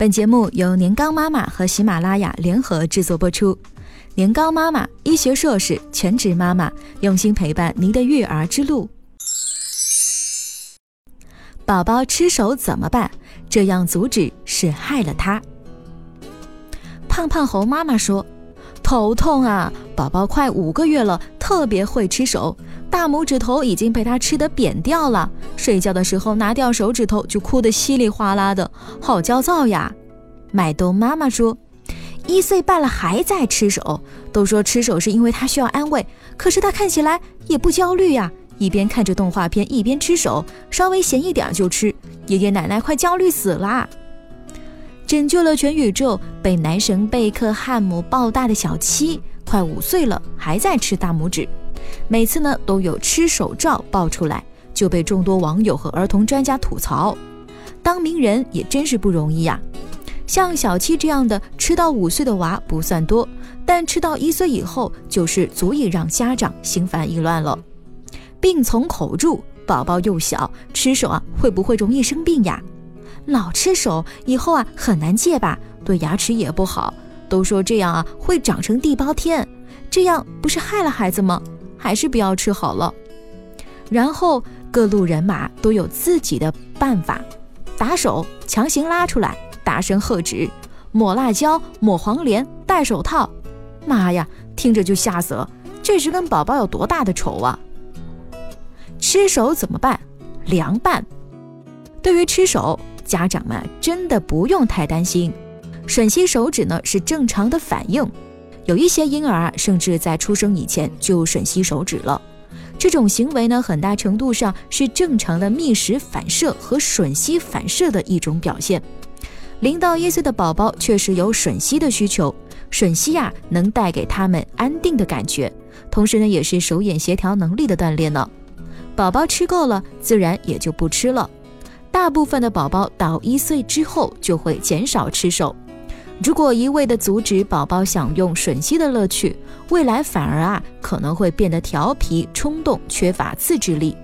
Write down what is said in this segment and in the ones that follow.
本节目由年糕妈妈和喜马拉雅联合制作播出。年糕妈妈，医学硕士，全职妈妈，用心陪伴您的育儿之路。宝宝吃手怎么办？这样阻止是害了他。胖胖猴妈妈说：“头痛啊，宝宝快五个月了，特别会吃手，大拇指头已经被他吃得扁掉了。睡觉的时候拿掉手指头就哭得稀里哗啦的，好焦躁呀。”麦兜妈妈说：“一岁半了还在吃手，都说吃手是因为他需要安慰，可是他看起来也不焦虑呀，一边看着动画片一边吃手，稍微咸一点就吃。爷爷奶奶快焦虑死啦！”拯救了全宇宙，被男神贝克汉姆抱大的小七，快五岁了还在吃大拇指，每次呢都有吃手照爆出来，就被众多网友和儿童专家吐槽。当名人也真是不容易呀。像小七这样的吃到五岁的娃不算多，但吃到一岁以后，就是足以让家长心烦意乱了。病从口入，宝宝又小，吃手啊会不会容易生病呀？老吃手以后啊很难戒吧，对牙齿也不好。都说这样啊会长成地包天，这样不是害了孩子吗？还是不要吃好了。然后各路人马都有自己的办法，打手强行拉出来。大声喝止，抹辣椒，抹黄连，戴手套。妈呀，听着就吓死了！这是跟宝宝有多大的仇啊？吃手怎么办？凉拌。对于吃手，家长们真的不用太担心。吮吸手指呢是正常的反应，有一些婴儿啊，甚至在出生以前就吮吸手指了。这种行为呢，很大程度上是正常的觅食反射和吮吸反射的一种表现。零到一岁的宝宝确实有吮吸的需求，吮吸呀能带给他们安定的感觉，同时呢也是手眼协调能力的锻炼呢。宝宝吃够了，自然也就不吃了。大部分的宝宝到一岁之后就会减少吃手。如果一味的阻止宝宝享用吮吸的乐趣，未来反而啊可能会变得调皮、冲动、缺乏自制力。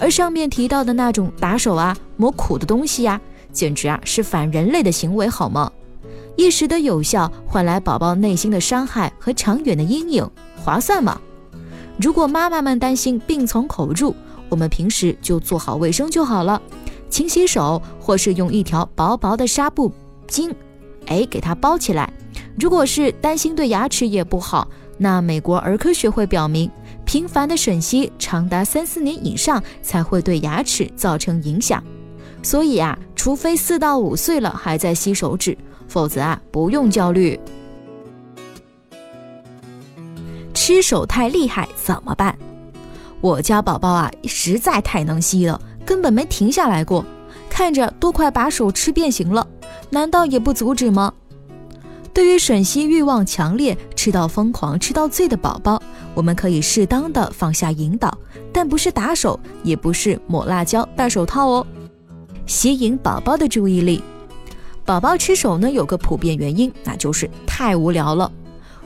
而上面提到的那种打手啊、磨苦的东西呀。简直啊是反人类的行为，好吗？一时的有效换来宝宝内心的伤害和长远的阴影，划算吗？如果妈妈们担心病从口入，我们平时就做好卫生就好了，勤洗手，或是用一条薄薄的纱布巾，哎，给它包起来。如果是担心对牙齿也不好，那美国儿科学会表明，频繁的吮吸长达三四年以上才会对牙齿造成影响。所以啊，除非四到五岁了还在吸手指，否则啊不用焦虑。吃手太厉害怎么办？我家宝宝啊实在太能吸了，根本没停下来过，看着都快把手吃变形了，难道也不阻止吗？对于吮吸欲望强烈、吃到疯狂、吃到醉的宝宝，我们可以适当的放下引导，但不是打手，也不是抹辣椒、戴手套哦。吸引宝宝的注意力，宝宝吃手呢有个普遍原因，那就是太无聊了。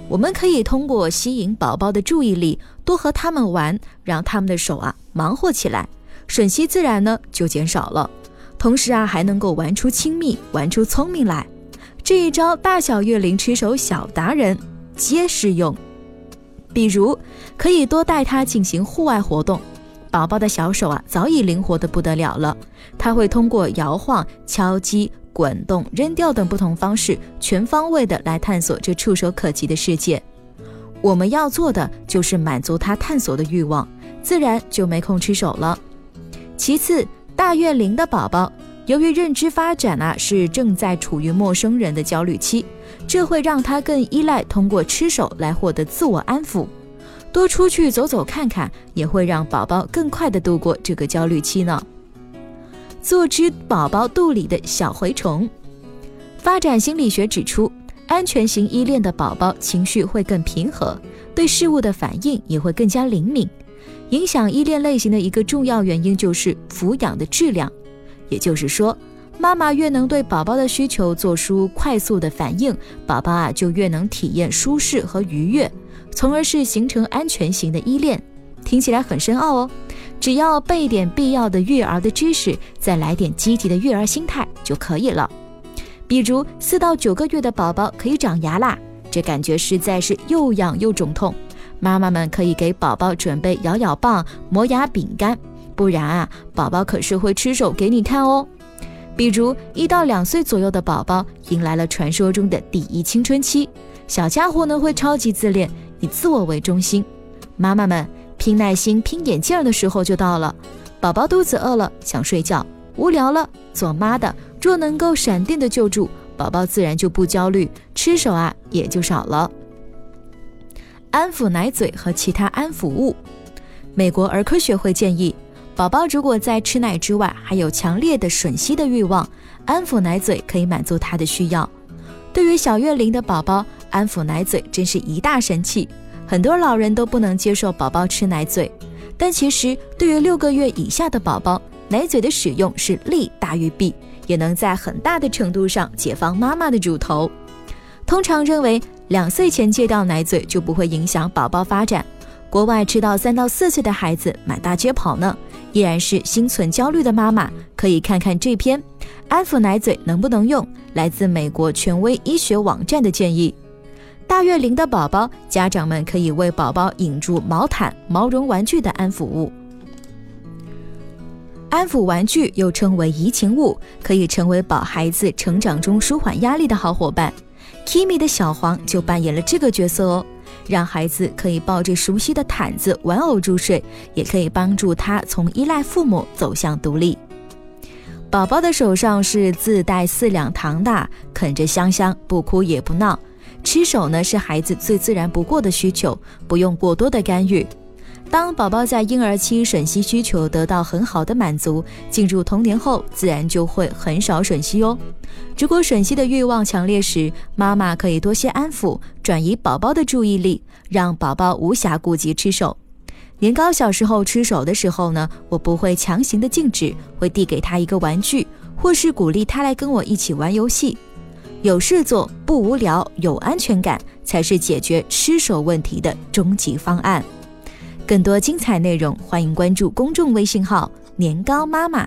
我们可以通过吸引宝宝的注意力，多和他们玩，让他们的手啊忙活起来，吮吸自然呢就减少了。同时啊还能够玩出亲密，玩出聪明来。这一招大小月龄吃手小达人皆适用。比如可以多带他进行户外活动。宝宝的小手啊，早已灵活的不得了了。他会通过摇晃、敲击、滚动、扔掉等不同方式，全方位的来探索这触手可及的世界。我们要做的就是满足他探索的欲望，自然就没空吃手了。其次，大月龄的宝宝，由于认知发展啊是正在处于陌生人的焦虑期，这会让他更依赖通过吃手来获得自我安抚。多出去走走看看，也会让宝宝更快的度过这个焦虑期呢。做只宝宝肚里的小蛔虫。发展心理学指出，安全型依恋的宝宝情绪会更平和，对事物的反应也会更加灵敏。影响依恋类型的一个重要原因就是抚养的质量，也就是说，妈妈越能对宝宝的需求做出快速的反应，宝宝啊就越能体验舒适和愉悦。从而是形成安全型的依恋，听起来很深奥哦。只要备点必要的育儿的知识，再来点积极的育儿心态就可以了。比如四到九个月的宝宝可以长牙啦，这感觉实在是又痒又肿痛。妈妈们可以给宝宝准备咬咬棒、磨牙饼干，不然啊，宝宝可是会吃手给你看哦。比如一到两岁左右的宝宝迎来了传说中的第一青春期，小家伙呢会超级自恋，以自我为中心。妈妈们拼耐心、拼眼镜的时候就到了，宝宝肚子饿了想睡觉，无聊了，做妈的若能够闪电的救助宝宝，自然就不焦虑，吃手啊也就少了。安抚奶嘴和其他安抚物，美国儿科学会建议。宝宝如果在吃奶之外还有强烈的吮吸的欲望，安抚奶嘴可以满足他的需要。对于小月龄的宝宝，安抚奶嘴真是一大神器。很多老人都不能接受宝宝吃奶嘴，但其实对于六个月以下的宝宝，奶嘴的使用是利大于弊，也能在很大的程度上解放妈妈的乳头。通常认为，两岁前戒掉奶嘴就不会影响宝宝发展。国外吃到三到四岁的孩子满大街跑呢。依然是心存焦虑的妈妈，可以看看这篇安抚奶嘴能不能用。来自美国权威医学网站的建议：大月龄的宝宝，家长们可以为宝宝引入毛毯、毛绒玩具的安抚物。安抚玩具又称为移情物，可以成为宝孩子成长中舒缓压力的好伙伴。Kimi 的小黄就扮演了这个角色哦。让孩子可以抱着熟悉的毯子、玩偶入睡，也可以帮助他从依赖父母走向独立。宝宝的手上是自带四两糖的，啃着香香，不哭也不闹。吃手呢是孩子最自然不过的需求，不用过多的干预。当宝宝在婴儿期吮吸需求得到很好的满足，进入童年后，自然就会很少吮吸哦。如果吮吸的欲望强烈时，妈妈可以多些安抚，转移宝宝的注意力，让宝宝无暇顾及吃手。年糕小时候吃手的时候呢，我不会强行的禁止，会递给他一个玩具，或是鼓励他来跟我一起玩游戏。有事做，不无聊，有安全感，才是解决吃手问题的终极方案。更多精彩内容，欢迎关注公众微信号“年糕妈妈”。